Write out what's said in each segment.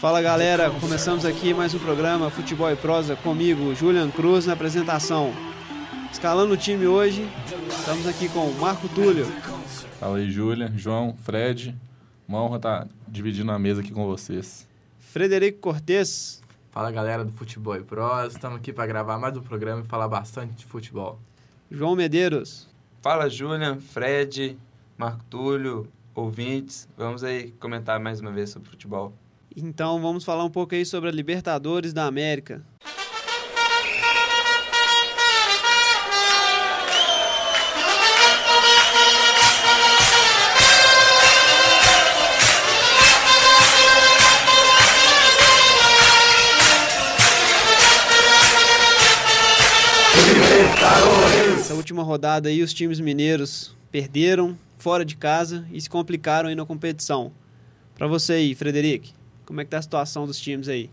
Fala galera, começamos aqui mais um programa Futebol e Prosa comigo, Julian Cruz, na apresentação. Escalando o time hoje, estamos aqui com o Marco Túlio. Fala aí, Julian, João, Fred. Uma honra estar dividindo a mesa aqui com vocês. Frederico Cortes. Fala galera do Futebol e Prosa, estamos aqui para gravar mais um programa e falar bastante de futebol. João Medeiros. Fala Julian, Fred, Marco Túlio, ouvintes. Vamos aí comentar mais uma vez sobre futebol. Então vamos falar um pouco aí sobre a Libertadores da América. Essa última rodada aí os times mineiros perderam fora de casa e se complicaram aí na competição. Para você aí, Frederico, como é que tá a situação dos times aí?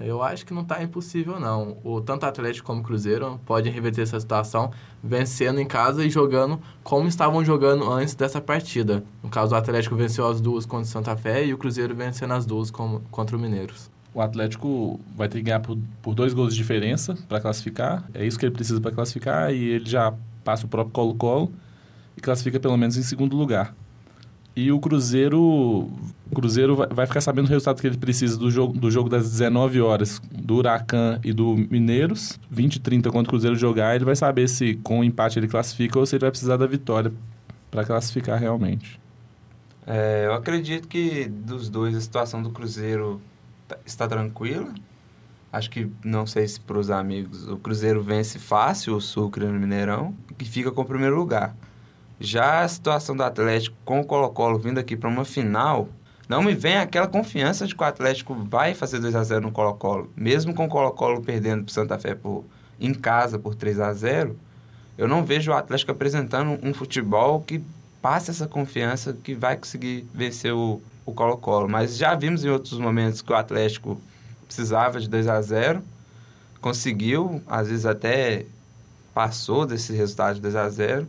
Eu acho que não está impossível, não. O tanto Atlético como Cruzeiro podem reverter essa situação vencendo em casa e jogando como estavam jogando antes dessa partida. No caso, o Atlético venceu as duas contra o Santa Fé e o Cruzeiro vencendo as duas contra o Mineiros. O Atlético vai ter que ganhar por, por dois gols de diferença para classificar. É isso que ele precisa para classificar e ele já passa o próprio Colo-Colo e classifica pelo menos em segundo lugar. E o Cruzeiro, o Cruzeiro vai ficar sabendo o resultado que ele precisa do jogo, do jogo das 19 horas do Huracan e do Mineiros. 20 e 30 quando o Cruzeiro jogar, ele vai saber se com o empate ele classifica ou se ele vai precisar da vitória para classificar realmente. É, eu acredito que dos dois a situação do Cruzeiro está tranquila. Acho que, não sei se para os amigos, o Cruzeiro vence fácil o Sucre no Mineirão e fica com o primeiro lugar. Já a situação do Atlético com o Colo-Colo vindo aqui para uma final, não me vem aquela confiança de que o Atlético vai fazer 2 a 0 no Colo-Colo. Mesmo com o Colo-Colo perdendo para o Santa Fé por, em casa por 3 a 0 eu não vejo o Atlético apresentando um futebol que passe essa confiança que vai conseguir vencer o, o Colo-Colo. Mas já vimos em outros momentos que o Atlético precisava de 2 a 0 conseguiu, às vezes até passou desse resultado de 2 a 0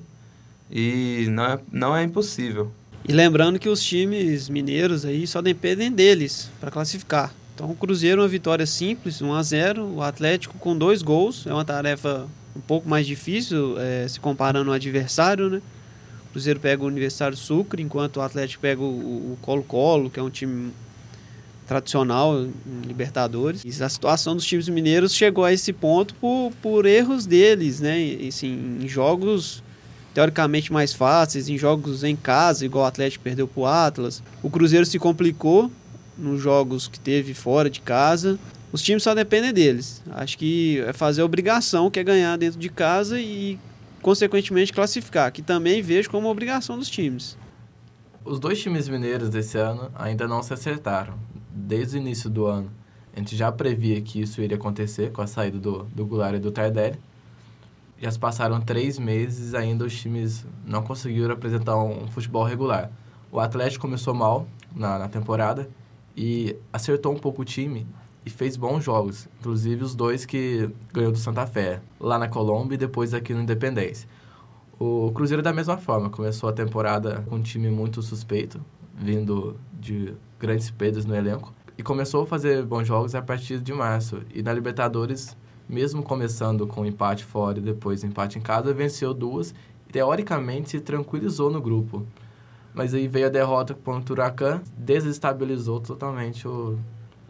e não é, não é impossível. E lembrando que os times mineiros aí só dependem deles para classificar. Então o Cruzeiro uma vitória simples, 1 a 0 o Atlético com dois gols, é uma tarefa um pouco mais difícil é, se comparando ao adversário, né? Cruzeiro pega o Universitário Sucre, enquanto o Atlético pega o Colo-Colo, que é um time tradicional em Libertadores. E a situação dos times mineiros chegou a esse ponto por, por erros deles, né? E, assim, em jogos teoricamente mais fáceis, em jogos em casa, igual o Atlético perdeu para o Atlas. O Cruzeiro se complicou nos jogos que teve fora de casa. Os times só dependem deles. Acho que é fazer a obrigação, que é ganhar dentro de casa e, consequentemente, classificar, que também vejo como obrigação dos times. Os dois times mineiros desse ano ainda não se acertaram. Desde o início do ano, a gente já previa que isso iria acontecer com a saída do, do Goulart e do Tardelli já se passaram três meses ainda os times não conseguiram apresentar um futebol regular. O Atlético começou mal na, na temporada e acertou um pouco o time e fez bons jogos, inclusive os dois que ganhou do Santa Fé, lá na Colômbia e depois aqui no Independência. O Cruzeiro da mesma forma, começou a temporada com um time muito suspeito, vindo de grandes perdas no elenco, e começou a fazer bons jogos a partir de março. E na Libertadores mesmo começando com empate fora e depois empate em casa, venceu duas e teoricamente se tranquilizou no grupo. Mas aí veio a derrota contra o Huracan, desestabilizou totalmente o,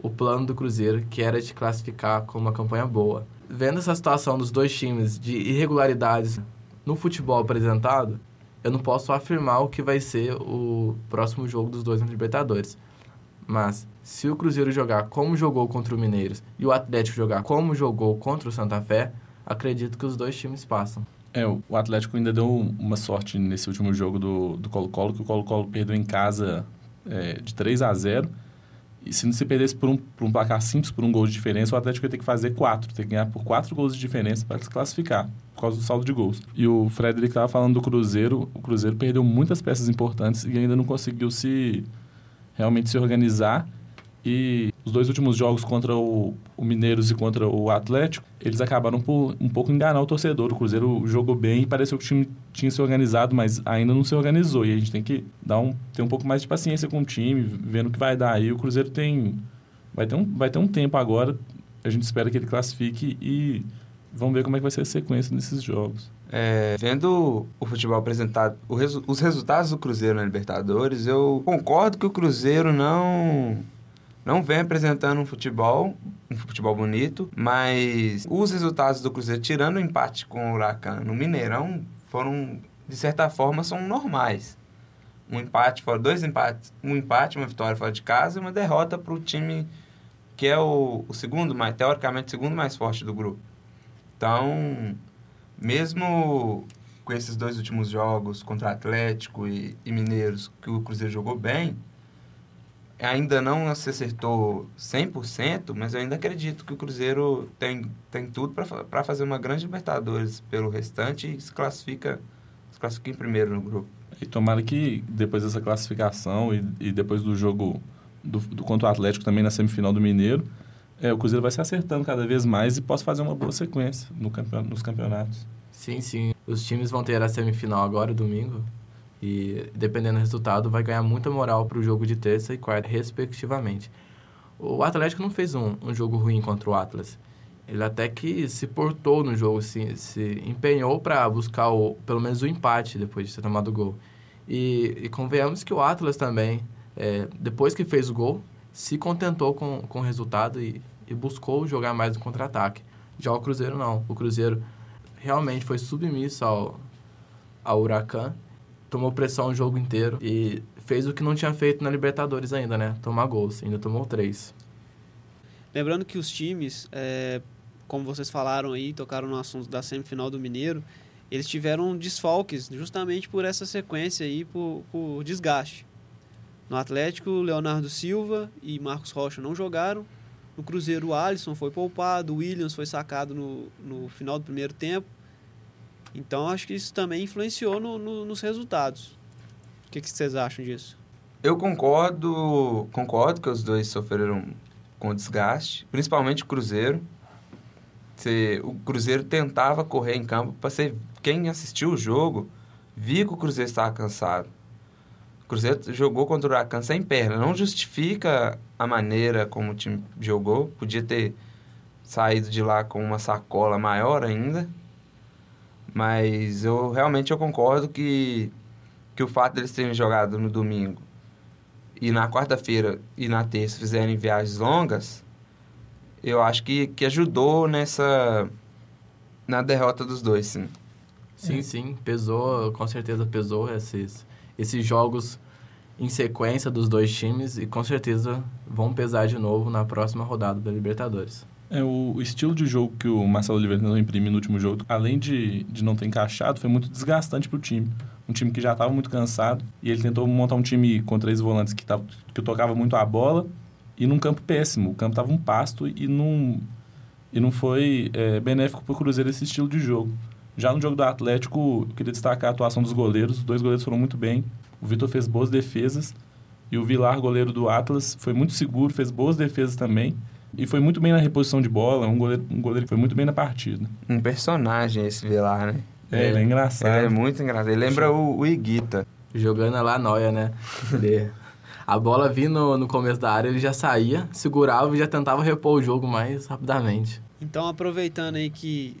o plano do Cruzeiro, que era de classificar com uma campanha boa. Vendo essa situação dos dois times de irregularidades no futebol apresentado, eu não posso afirmar o que vai ser o próximo jogo dos dois na Libertadores. Mas se o Cruzeiro jogar como jogou contra o Mineiros e o Atlético jogar como jogou contra o Santa Fé, acredito que os dois times passam. É, o Atlético ainda deu uma sorte nesse último jogo do Colo-Colo, que o Colo-Colo perdeu em casa é, de 3 a 0 E se não se perdesse por um, por um placar simples, por um gol de diferença, o Atlético ia ter que fazer quatro, ter que ganhar por quatro gols de diferença para se classificar, por causa do saldo de gols. E o Frederic estava falando do Cruzeiro, o Cruzeiro perdeu muitas peças importantes e ainda não conseguiu se realmente se organizar E os dois últimos jogos contra o, o Mineiros e contra o Atlético, eles acabaram por um pouco enganar o torcedor. O Cruzeiro jogou bem e pareceu que o time tinha se organizado, mas ainda não se organizou. E a gente tem que dar um, ter um pouco mais de paciência com o time, vendo o que vai dar. aí o Cruzeiro tem vai ter um, vai ter um tempo agora. A gente espera que ele classifique e vamos ver como é que vai ser a sequência nesses jogos. É, vendo o futebol apresentado, o resu os resultados do Cruzeiro na Libertadores, eu concordo que o Cruzeiro não não vem apresentando um futebol, um futebol bonito, mas os resultados do Cruzeiro, tirando o empate com o Huracan no Mineirão, foram, de certa forma, são normais. Um empate fora, dois empates, um empate, uma vitória fora de casa e uma derrota para o time que é o, o segundo, mais, teoricamente, o segundo mais forte do grupo. Então, mesmo com esses dois últimos jogos contra Atlético e, e Mineiros, que o Cruzeiro jogou bem, ainda não se acertou 100%, mas eu ainda acredito que o Cruzeiro tem, tem tudo para fazer uma grande Libertadores pelo restante e se classifica, se classifica em primeiro no grupo. E tomara que depois dessa classificação e, e depois do jogo do, do contra o Atlético também na semifinal do Mineiro, é, o Cruzeiro vai se acertando cada vez mais e possa fazer uma boa sequência no campeon nos campeonatos. Sim, sim. Os times vão ter a semifinal agora, domingo. E dependendo do resultado, vai ganhar muita moral para o jogo de terça e quarta, respectivamente. O Atlético não fez um, um jogo ruim contra o Atlas. Ele até que se portou no jogo, se, se empenhou para buscar o, pelo menos o empate depois de ter tomado o gol. E, e convenhamos que o Atlas também, é, depois que fez o gol, se contentou com, com o resultado e, e buscou jogar mais no contra-ataque. Já o Cruzeiro não. O Cruzeiro realmente foi submisso ao, ao Huracan tomou pressão o jogo inteiro e fez o que não tinha feito na Libertadores ainda, né? Tomar gols. Ainda tomou três. Lembrando que os times, é, como vocês falaram aí, tocaram no assunto da semifinal do Mineiro, eles tiveram desfalques justamente por essa sequência aí, por, por desgaste. No Atlético, Leonardo Silva e Marcos Rocha não jogaram. No Cruzeiro, o Alisson foi poupado, o Williams foi sacado no, no final do primeiro tempo. Então acho que isso também influenciou no, no, nos resultados. O que, que vocês acham disso? Eu concordo, concordo que os dois sofreram com desgaste, principalmente o Cruzeiro. Se, o Cruzeiro tentava correr em campo para ser quem assistiu o jogo viu que o Cruzeiro estava cansado. O Cruzeiro jogou contra o Huracan sem perna. Não justifica a maneira como o time jogou. Podia ter saído de lá com uma sacola maior ainda. Mas eu realmente eu concordo que, que o fato deles terem jogado no domingo e na quarta-feira e na terça fizerem viagens longas, eu acho que, que ajudou nessa na derrota dos dois, sim. Sim, é. sim, pesou, com certeza pesou esses, esses jogos em sequência dos dois times e com certeza vão pesar de novo na próxima rodada da Libertadores. É, o, estilo de jogo que o Marcelo Oliveira não imprimiu no último jogo, além de, de não ter encaixado, foi muito desgastante para o time. Um time que já estava muito cansado e ele tentou montar um time com três volantes que, tava, que tocava muito a bola e num campo péssimo. O campo estava um pasto e não, e não foi é, benéfico para o Cruzeiro esse estilo de jogo. Já no jogo do Atlético, eu queria destacar a atuação dos goleiros. Os dois goleiros foram muito bem. O Vitor fez boas defesas e o Vilar, goleiro do Atlas, foi muito seguro, fez boas defesas também. E foi muito bem na reposição de bola, um goleiro, um goleiro que foi muito bem na partida. Um personagem esse Vilar, né? É, ele é engraçado. Ele é muito engraçado. Ele lembra o, o Iguita. Jogando lá noia, né? Ele, a bola vindo no começo da área, ele já saía, segurava e já tentava repor o jogo mais rapidamente. Então, aproveitando aí que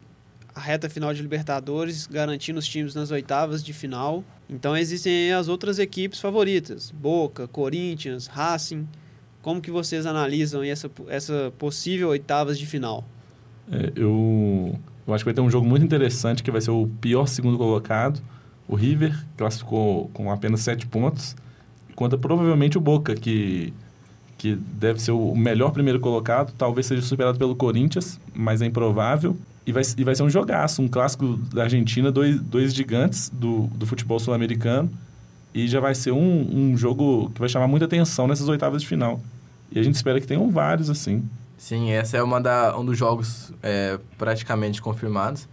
a reta final de Libertadores, garantindo os times nas oitavas de final. Então existem as outras equipes favoritas: Boca, Corinthians, Racing. Como que vocês analisam essa, essa possível oitavas de final? É, eu, eu acho que vai ter um jogo muito interessante, que vai ser o pior segundo colocado. O River classificou com apenas sete pontos, contra provavelmente o Boca, que, que deve ser o melhor primeiro colocado. Talvez seja superado pelo Corinthians, mas é improvável. E vai, e vai ser um jogaço, um clássico da Argentina, dois, dois gigantes do, do futebol sul-americano. E já vai ser um, um jogo que vai chamar muita atenção nessas oitavas de final. E a gente espera que tenham vários assim. Sim, essa é uma da, um dos jogos é, praticamente confirmados.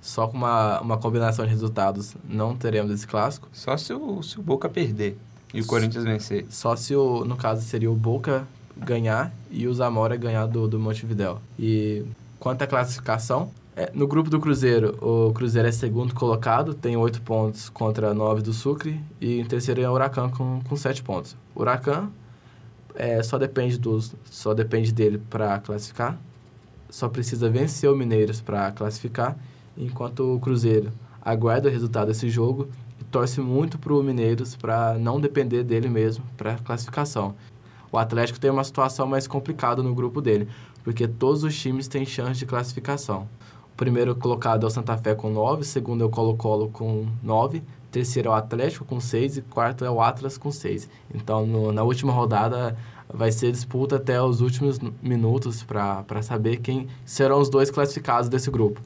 Só com uma, uma combinação de resultados não teremos esse clássico. Só se o, se o Boca perder e o Corinthians vencer. Só se, o, no caso, seria o Boca ganhar e o Zamora ganhar do, do Montevidéu. E quanto à classificação, é, no grupo do Cruzeiro, o Cruzeiro é segundo colocado, tem oito pontos contra nove do Sucre, e em terceiro é o Huracan com, com sete pontos. O Huracan é, só, depende dos, só depende dele para classificar, só precisa vencer o Mineiros para classificar, enquanto o Cruzeiro aguarda o resultado desse jogo e torce muito para o Mineiros para não depender dele mesmo para classificação. O Atlético tem uma situação mais complicada no grupo dele, porque todos os times têm chance de classificação. O primeiro colocado é o Santa Fé com 9, segundo é o Colo-Colo com 9, terceiro é o Atlético com 6 e quarto é o Atlas com 6. Então, no, na última rodada vai ser disputa até os últimos minutos para saber quem serão os dois classificados desse grupo.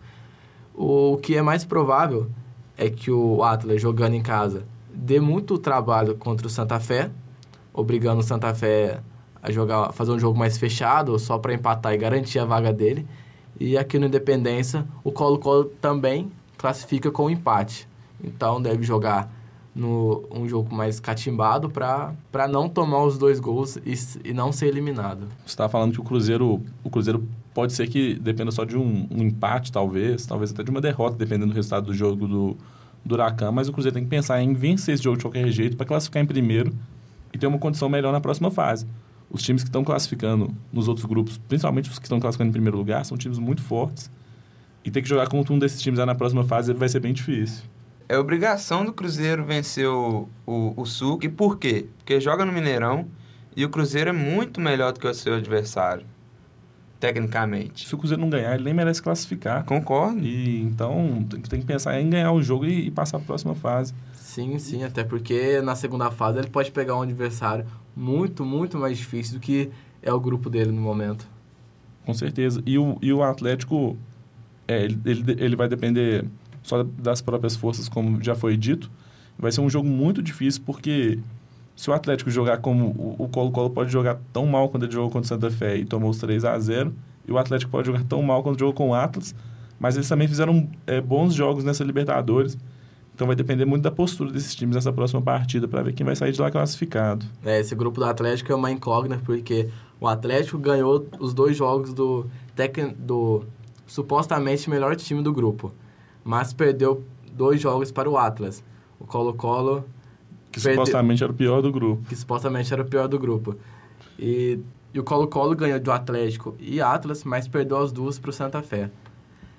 O que é mais provável é que o Atlas, jogando em casa, dê muito trabalho contra o Santa Fé, obrigando o Santa Fé a jogar, fazer um jogo mais fechado, só para empatar e garantir a vaga dele. E aqui no Independência, o Colo-Colo também classifica com empate. Então deve jogar no um jogo mais catimbado para não tomar os dois gols e, e não ser eliminado. Você estava falando que o Cruzeiro, o Cruzeiro pode ser que dependa só de um, um, empate, talvez, talvez até de uma derrota, dependendo do resultado do jogo do, do Huracan, mas o Cruzeiro tem que pensar em vencer esse jogo de qualquer jeito para classificar em primeiro e ter uma condição melhor na próxima fase. Os times que estão classificando nos outros grupos, principalmente os que estão classificando em primeiro lugar, são times muito fortes. E ter que jogar contra um desses times na próxima fase vai ser bem difícil é obrigação do Cruzeiro vencer o, o, o Sul. E por quê? Porque joga no Mineirão e o Cruzeiro é muito melhor do que o seu adversário, tecnicamente. Se o Cruzeiro não ganhar, ele nem merece classificar. Concordo. E então tem que pensar em ganhar o jogo e, e passar a próxima fase. Sim, sim, até porque na segunda fase ele pode pegar um adversário muito, muito mais difícil do que é o grupo dele no momento. Com certeza. E o, e o Atlético, é, ele, ele, ele vai depender só das próprias forças, como já foi dito. Vai ser um jogo muito difícil, porque se o Atlético jogar como o Colo-Colo pode jogar tão mal quando ele jogou contra o Santa Fé e tomou os 3 a 0 e o Atlético pode jogar tão mal quando jogou com o Atlas, mas eles também fizeram é, bons jogos nessa Libertadores. Então vai depender muito da postura desses times nessa próxima partida para ver quem vai sair de lá classificado. É, esse grupo do Atlético é uma incógnita, porque o Atlético ganhou os dois jogos do, tec, do supostamente melhor time do grupo mas perdeu dois jogos para o Atlas. O Colo-Colo... Que perde... supostamente era o pior do grupo. Que supostamente era o pior do grupo. E, e o Colo-Colo ganhou do Atlético e Atlas, mas perdeu as duas para o Santa Fé.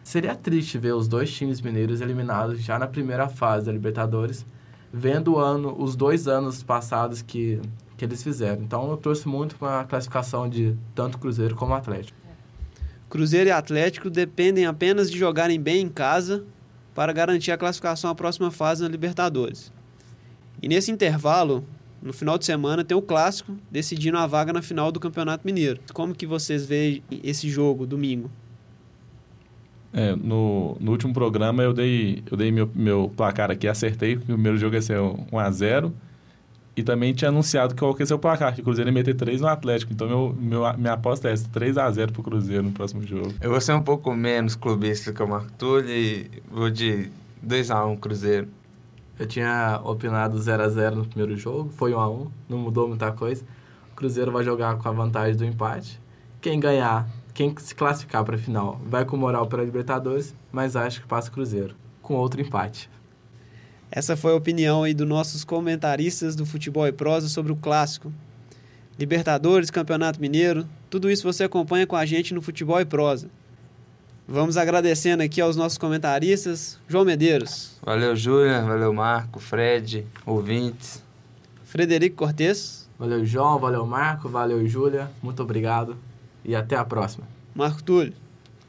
Seria triste ver os dois times mineiros eliminados já na primeira fase da Libertadores, vendo o ano, os dois anos passados que, que eles fizeram. Então eu trouxe muito para a classificação de tanto Cruzeiro como Atlético. Cruzeiro e Atlético dependem apenas de jogarem bem em casa para garantir a classificação à próxima fase na Libertadores. E nesse intervalo, no final de semana, tem o clássico decidindo a vaga na final do Campeonato Mineiro. Como que vocês veem esse jogo domingo? É, no, no último programa eu dei, eu dei meu, meu placar aqui, acertei o primeiro jogo ia ser 1 a 0 e também tinha anunciado que qual que ia ser o placar, que o Cruzeiro ia meter 3 no Atlético. Então, meu, meu, minha aposta é essa, 3x0 pro Cruzeiro no próximo jogo. Eu vou ser um pouco menos clubista que o Marco Túlio e vou de 2x1 Cruzeiro. Eu tinha opinado 0x0 no primeiro jogo, foi 1x1, não mudou muita coisa. O Cruzeiro vai jogar com a vantagem do empate. Quem ganhar, quem se classificar para a final, vai com moral para a Libertadores, mas acho que passa o Cruzeiro, com outro empate. Essa foi a opinião aí dos nossos comentaristas do Futebol e Prosa sobre o clássico. Libertadores, Campeonato Mineiro, tudo isso você acompanha com a gente no Futebol e Prosa. Vamos agradecendo aqui aos nossos comentaristas. João Medeiros. Valeu, Júlia. Valeu, Marco, Fred, ouvintes. Frederico Cortes. Valeu, João. Valeu, Marco. Valeu, Júlia. Muito obrigado. E até a próxima. Marco Túlio.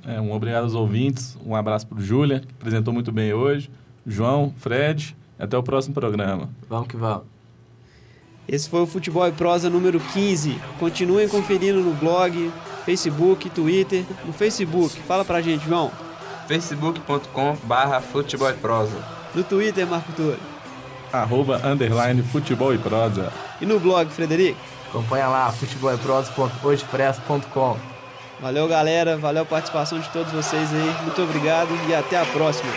É, um obrigado aos ouvintes. Um abraço para o Júlia, que apresentou muito bem hoje. João, Fred, até o próximo programa. Vamos que vamos. Esse foi o Futebol e Prosa número 15. Continuem conferindo no blog, Facebook, Twitter. No Facebook, fala pra gente, João. facebook.com barra futebol e prosa. No Twitter, Marco Túlio. Arroba, underline, futebol e prosa. E no blog, Frederico? Acompanha lá, futeboleprosa.hojepress.com. Valeu, galera. Valeu a participação de todos vocês aí. Muito obrigado e até a próxima.